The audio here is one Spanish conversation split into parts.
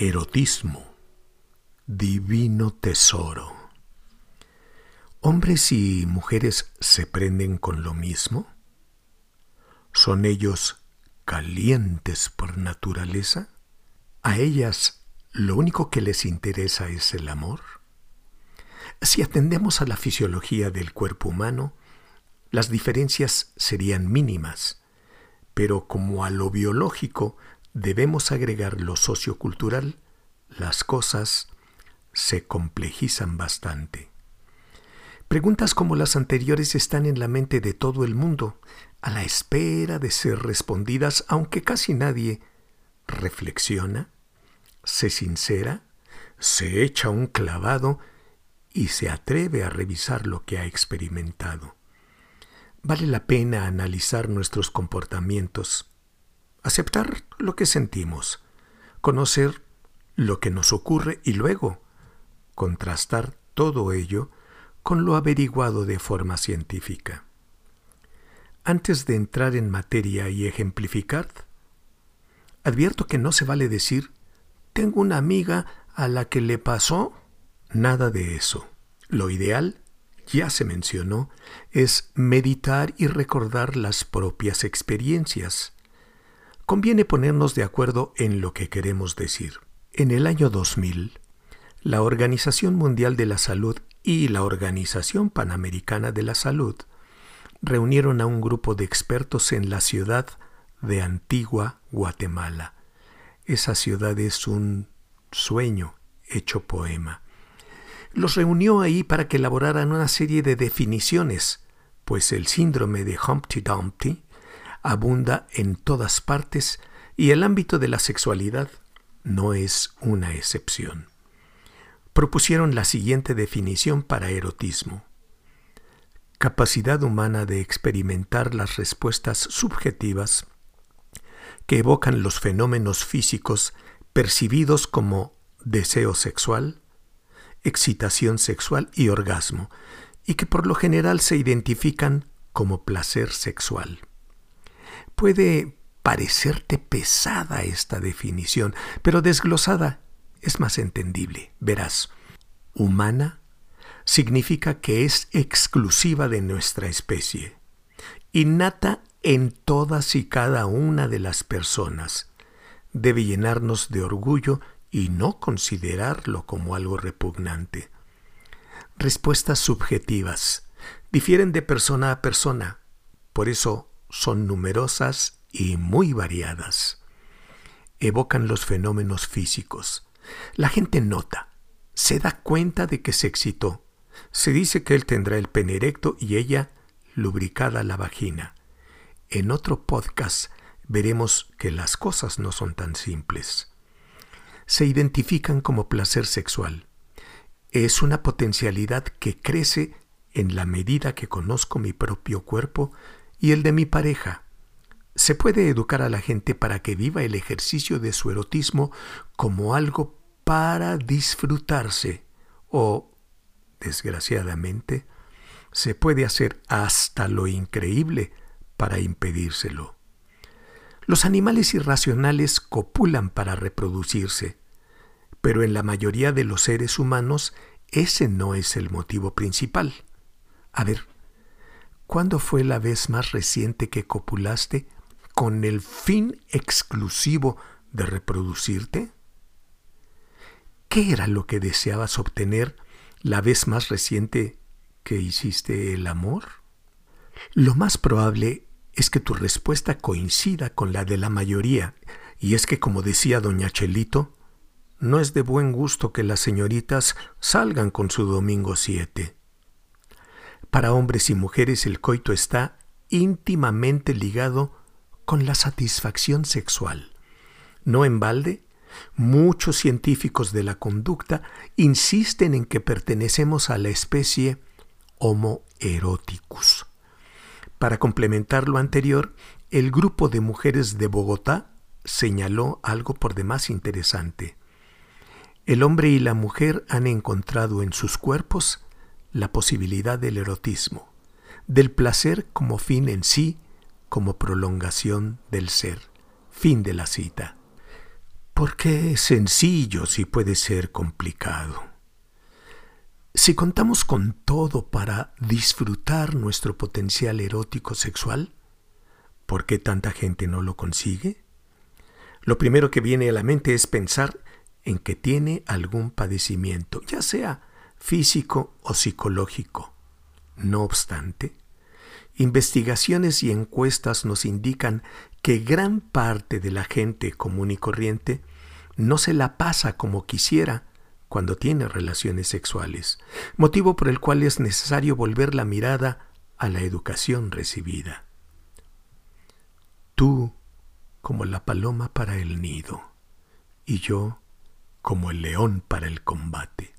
Erotismo, divino tesoro. ¿Hombres y mujeres se prenden con lo mismo? ¿Son ellos calientes por naturaleza? ¿A ellas lo único que les interesa es el amor? Si atendemos a la fisiología del cuerpo humano, las diferencias serían mínimas, pero como a lo biológico debemos agregar lo sociocultural, las cosas se complejizan bastante. Preguntas como las anteriores están en la mente de todo el mundo, a la espera de ser respondidas, aunque casi nadie reflexiona, se sincera, se echa un clavado y se atreve a revisar lo que ha experimentado. Vale la pena analizar nuestros comportamientos aceptar lo que sentimos, conocer lo que nos ocurre y luego contrastar todo ello con lo averiguado de forma científica. Antes de entrar en materia y ejemplificar, advierto que no se vale decir, tengo una amiga a la que le pasó nada de eso. Lo ideal, ya se mencionó, es meditar y recordar las propias experiencias conviene ponernos de acuerdo en lo que queremos decir. En el año 2000, la Organización Mundial de la Salud y la Organización Panamericana de la Salud reunieron a un grupo de expertos en la ciudad de Antigua, Guatemala. Esa ciudad es un sueño hecho poema. Los reunió ahí para que elaboraran una serie de definiciones, pues el síndrome de Humpty Dumpty abunda en todas partes y el ámbito de la sexualidad no es una excepción. Propusieron la siguiente definición para erotismo. Capacidad humana de experimentar las respuestas subjetivas que evocan los fenómenos físicos percibidos como deseo sexual, excitación sexual y orgasmo, y que por lo general se identifican como placer sexual. Puede parecerte pesada esta definición, pero desglosada es más entendible. Verás, humana significa que es exclusiva de nuestra especie, innata en todas y cada una de las personas. Debe llenarnos de orgullo y no considerarlo como algo repugnante. Respuestas subjetivas difieren de persona a persona, por eso son numerosas y muy variadas. Evocan los fenómenos físicos. La gente nota, se da cuenta de que se excitó. Se dice que él tendrá el pene erecto y ella lubricada la vagina. En otro podcast veremos que las cosas no son tan simples. Se identifican como placer sexual. Es una potencialidad que crece en la medida que conozco mi propio cuerpo y el de mi pareja. Se puede educar a la gente para que viva el ejercicio de su erotismo como algo para disfrutarse o, desgraciadamente, se puede hacer hasta lo increíble para impedírselo. Los animales irracionales copulan para reproducirse, pero en la mayoría de los seres humanos ese no es el motivo principal. A ver, ¿Cuándo fue la vez más reciente que copulaste con el fin exclusivo de reproducirte? ¿Qué era lo que deseabas obtener la vez más reciente que hiciste el amor? Lo más probable es que tu respuesta coincida con la de la mayoría, y es que, como decía doña Chelito, no es de buen gusto que las señoritas salgan con su domingo siete. Para hombres y mujeres el coito está íntimamente ligado con la satisfacción sexual. No en balde, muchos científicos de la conducta insisten en que pertenecemos a la especie Homo eroticus. Para complementar lo anterior, el grupo de mujeres de Bogotá señaló algo por demás interesante. El hombre y la mujer han encontrado en sus cuerpos la posibilidad del erotismo, del placer como fin en sí, como prolongación del ser. Fin de la cita. Porque es sencillo si puede ser complicado. Si contamos con todo para disfrutar nuestro potencial erótico sexual, ¿por qué tanta gente no lo consigue? Lo primero que viene a la mente es pensar en que tiene algún padecimiento, ya sea físico o psicológico. No obstante, investigaciones y encuestas nos indican que gran parte de la gente común y corriente no se la pasa como quisiera cuando tiene relaciones sexuales, motivo por el cual es necesario volver la mirada a la educación recibida. Tú como la paloma para el nido y yo como el león para el combate.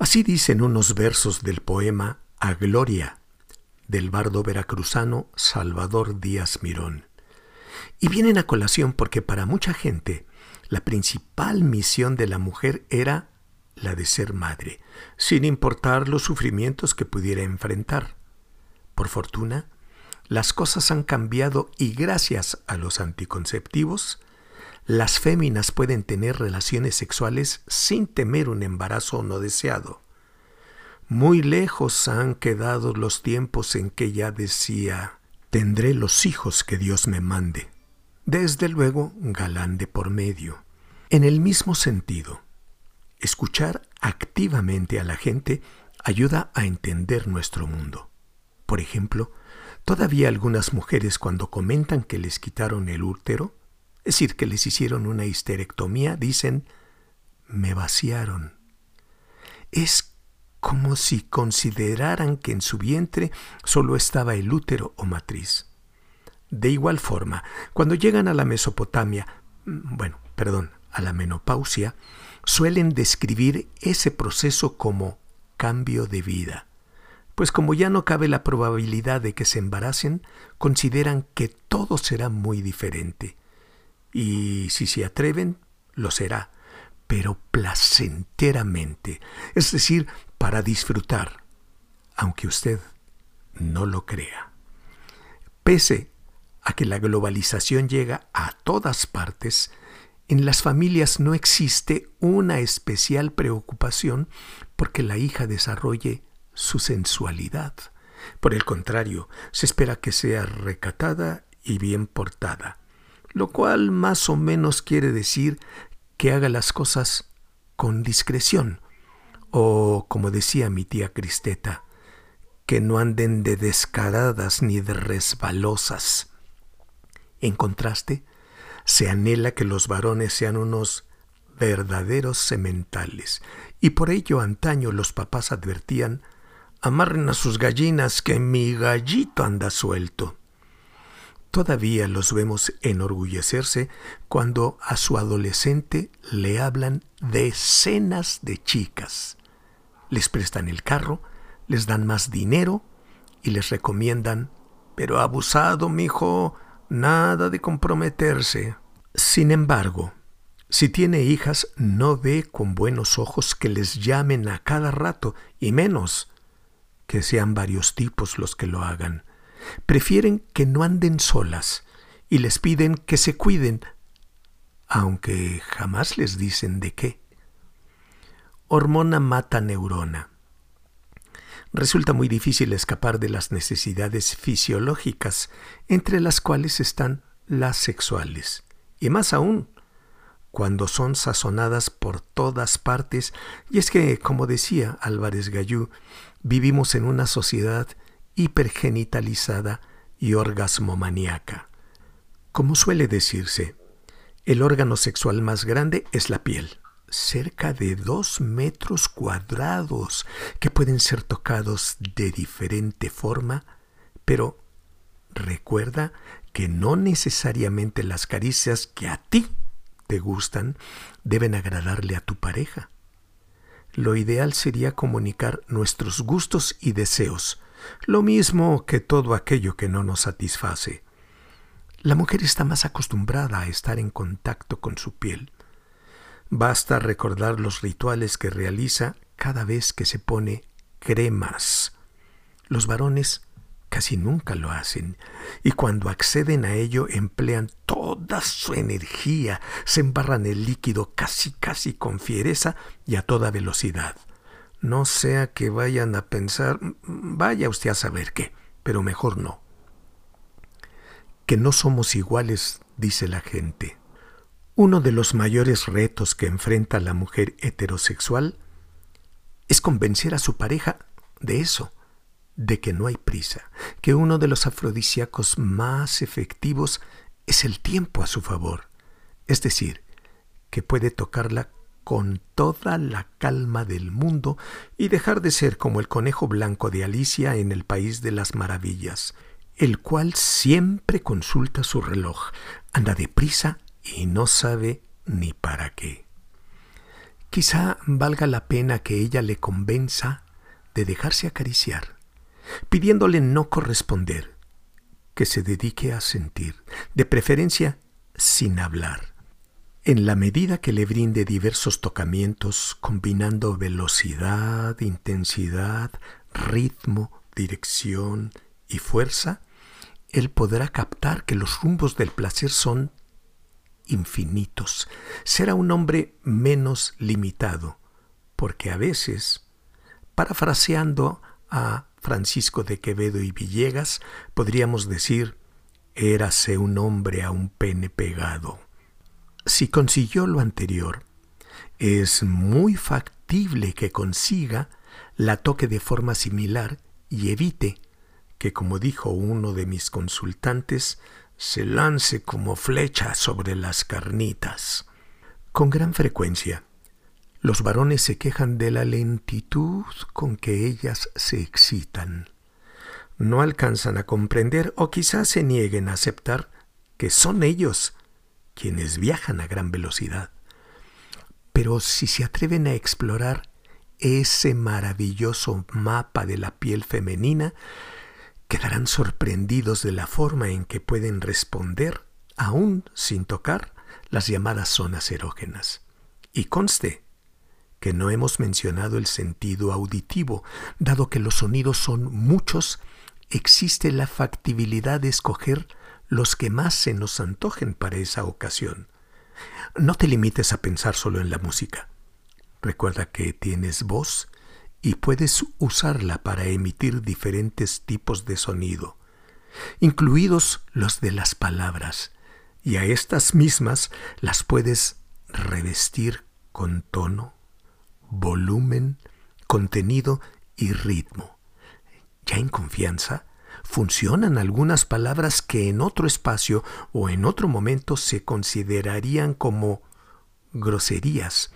Así dicen unos versos del poema A Gloria del bardo veracruzano Salvador Díaz Mirón. Y vienen a colación porque para mucha gente la principal misión de la mujer era la de ser madre, sin importar los sufrimientos que pudiera enfrentar. Por fortuna, las cosas han cambiado y gracias a los anticonceptivos, las féminas pueden tener relaciones sexuales sin temer un embarazo no deseado. Muy lejos han quedado los tiempos en que ya decía, tendré los hijos que Dios me mande desde luego galán de por medio. En el mismo sentido, escuchar activamente a la gente ayuda a entender nuestro mundo. Por ejemplo, todavía algunas mujeres cuando comentan que les quitaron el útero, es decir, que les hicieron una histerectomía, dicen, me vaciaron. Es como si consideraran que en su vientre solo estaba el útero o matriz. De igual forma, cuando llegan a la Mesopotamia, mm, bueno, perdón, a la menopausia, suelen describir ese proceso como cambio de vida. Pues como ya no cabe la probabilidad de que se embaracen, consideran que todo será muy diferente. Y si se atreven, lo será, pero placenteramente, es decir, para disfrutar, aunque usted no lo crea. Pese a que la globalización llega a todas partes, en las familias no existe una especial preocupación porque la hija desarrolle su sensualidad. Por el contrario, se espera que sea recatada y bien portada, lo cual más o menos quiere decir que haga las cosas con discreción, o como decía mi tía Cristeta, que no anden de descaradas ni de resbalosas. En contraste, se anhela que los varones sean unos verdaderos sementales, y por ello antaño los papás advertían amarren a sus gallinas que mi gallito anda suelto. Todavía los vemos enorgullecerse cuando a su adolescente le hablan decenas de chicas. Les prestan el carro, les dan más dinero y les recomiendan, pero abusado, mijo, nada de comprometerse. Sin embargo, si tiene hijas, no ve con buenos ojos que les llamen a cada rato, y menos que sean varios tipos los que lo hagan. Prefieren que no anden solas y les piden que se cuiden, aunque jamás les dicen de qué. Hormona mata neurona. Resulta muy difícil escapar de las necesidades fisiológicas, entre las cuales están las sexuales, y más aún cuando son sazonadas por todas partes, y es que, como decía Álvarez Gallú, vivimos en una sociedad hipergenitalizada y orgasmomaníaca. Como suele decirse, el órgano sexual más grande es la piel cerca de dos metros cuadrados que pueden ser tocados de diferente forma, pero recuerda que no necesariamente las caricias que a ti te gustan deben agradarle a tu pareja. Lo ideal sería comunicar nuestros gustos y deseos, lo mismo que todo aquello que no nos satisface. La mujer está más acostumbrada a estar en contacto con su piel Basta recordar los rituales que realiza cada vez que se pone cremas. Los varones casi nunca lo hacen, y cuando acceden a ello emplean toda su energía, se embarran el líquido casi casi con fiereza y a toda velocidad. No sea que vayan a pensar, vaya usted a saber qué, pero mejor no. Que no somos iguales, dice la gente. Uno de los mayores retos que enfrenta la mujer heterosexual es convencer a su pareja de eso, de que no hay prisa, que uno de los afrodisíacos más efectivos es el tiempo a su favor, es decir, que puede tocarla con toda la calma del mundo y dejar de ser como el conejo blanco de Alicia en el País de las Maravillas, el cual siempre consulta su reloj, anda deprisa y no sabe ni para qué. Quizá valga la pena que ella le convenza de dejarse acariciar, pidiéndole no corresponder, que se dedique a sentir, de preferencia sin hablar, en la medida que le brinde diversos tocamientos combinando velocidad, intensidad, ritmo, dirección y fuerza, él podrá captar que los rumbos del placer son infinitos. Será un hombre menos limitado, porque a veces, parafraseando a Francisco de Quevedo y Villegas, podríamos decir, érase un hombre a un pene pegado. Si consiguió lo anterior, es muy factible que consiga la toque de forma similar y evite que, como dijo uno de mis consultantes, se lance como flecha sobre las carnitas. Con gran frecuencia, los varones se quejan de la lentitud con que ellas se excitan. No alcanzan a comprender o quizás se nieguen a aceptar que son ellos quienes viajan a gran velocidad. Pero si se atreven a explorar ese maravilloso mapa de la piel femenina, quedarán sorprendidos de la forma en que pueden responder, aún sin tocar, las llamadas zonas erógenas. Y conste que no hemos mencionado el sentido auditivo, dado que los sonidos son muchos, existe la factibilidad de escoger los que más se nos antojen para esa ocasión. No te limites a pensar solo en la música. Recuerda que tienes voz y puedes usarla para emitir diferentes tipos de sonido, incluidos los de las palabras, y a estas mismas las puedes revestir con tono, volumen, contenido y ritmo. Ya en confianza, funcionan algunas palabras que en otro espacio o en otro momento se considerarían como groserías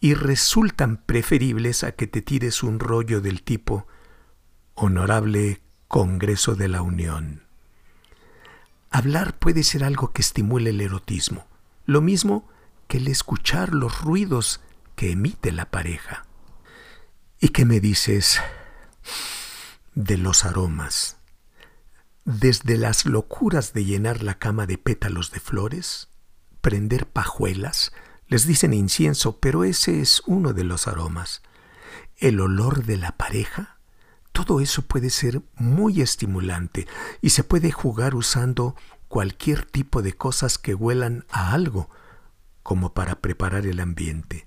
y resultan preferibles a que te tires un rollo del tipo Honorable Congreso de la Unión. Hablar puede ser algo que estimule el erotismo, lo mismo que el escuchar los ruidos que emite la pareja. ¿Y qué me dices de los aromas? Desde las locuras de llenar la cama de pétalos de flores, prender pajuelas, les dicen incienso, pero ese es uno de los aromas. El olor de la pareja, todo eso puede ser muy estimulante y se puede jugar usando cualquier tipo de cosas que huelan a algo, como para preparar el ambiente.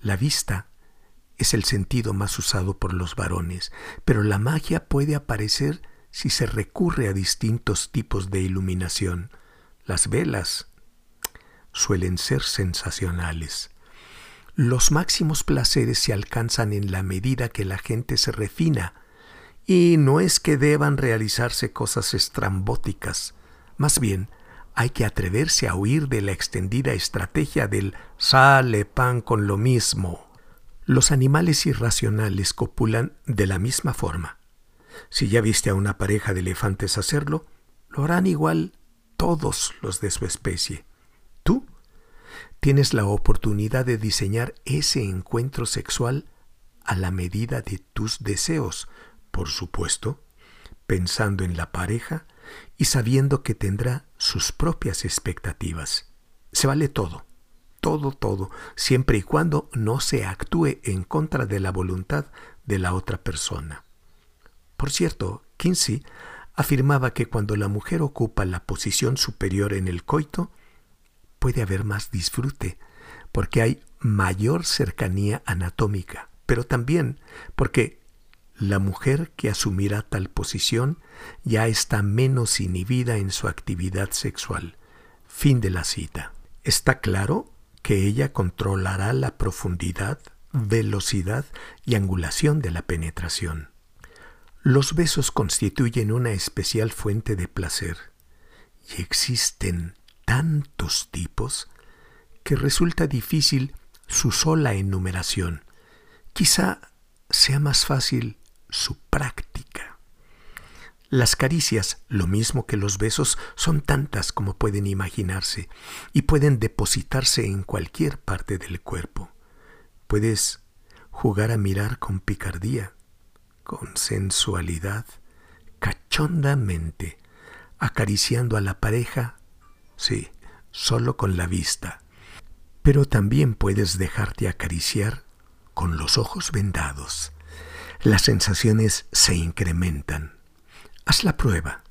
La vista es el sentido más usado por los varones, pero la magia puede aparecer si se recurre a distintos tipos de iluminación. Las velas, suelen ser sensacionales. Los máximos placeres se alcanzan en la medida que la gente se refina, y no es que deban realizarse cosas estrambóticas, más bien hay que atreverse a huir de la extendida estrategia del sale pan con lo mismo. Los animales irracionales copulan de la misma forma. Si ya viste a una pareja de elefantes hacerlo, lo harán igual todos los de su especie. Tú tienes la oportunidad de diseñar ese encuentro sexual a la medida de tus deseos, por supuesto, pensando en la pareja y sabiendo que tendrá sus propias expectativas. Se vale todo, todo, todo, siempre y cuando no se actúe en contra de la voluntad de la otra persona. Por cierto, Kinsey afirmaba que cuando la mujer ocupa la posición superior en el coito, puede haber más disfrute, porque hay mayor cercanía anatómica, pero también porque la mujer que asumirá tal posición ya está menos inhibida en su actividad sexual. Fin de la cita. Está claro que ella controlará la profundidad, velocidad y angulación de la penetración. Los besos constituyen una especial fuente de placer y existen tantos tipos que resulta difícil su sola enumeración. Quizá sea más fácil su práctica. Las caricias, lo mismo que los besos, son tantas como pueden imaginarse y pueden depositarse en cualquier parte del cuerpo. Puedes jugar a mirar con picardía, con sensualidad, cachondamente, acariciando a la pareja, sí, solo con la vista. Pero también puedes dejarte acariciar con los ojos vendados. Las sensaciones se incrementan Haz la prueba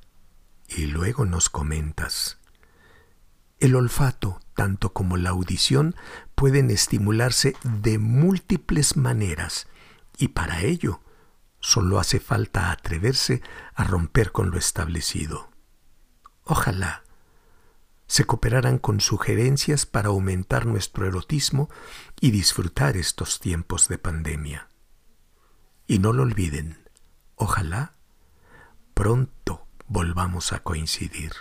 y luego nos comentas. El olfato, tanto como la audición, pueden estimularse de múltiples maneras y para ello solo hace falta atreverse a romper con lo establecido. Ojalá se cooperaran con sugerencias para aumentar nuestro erotismo y disfrutar estos tiempos de pandemia. Y no lo olviden, ojalá pronto volvamos a coincidir.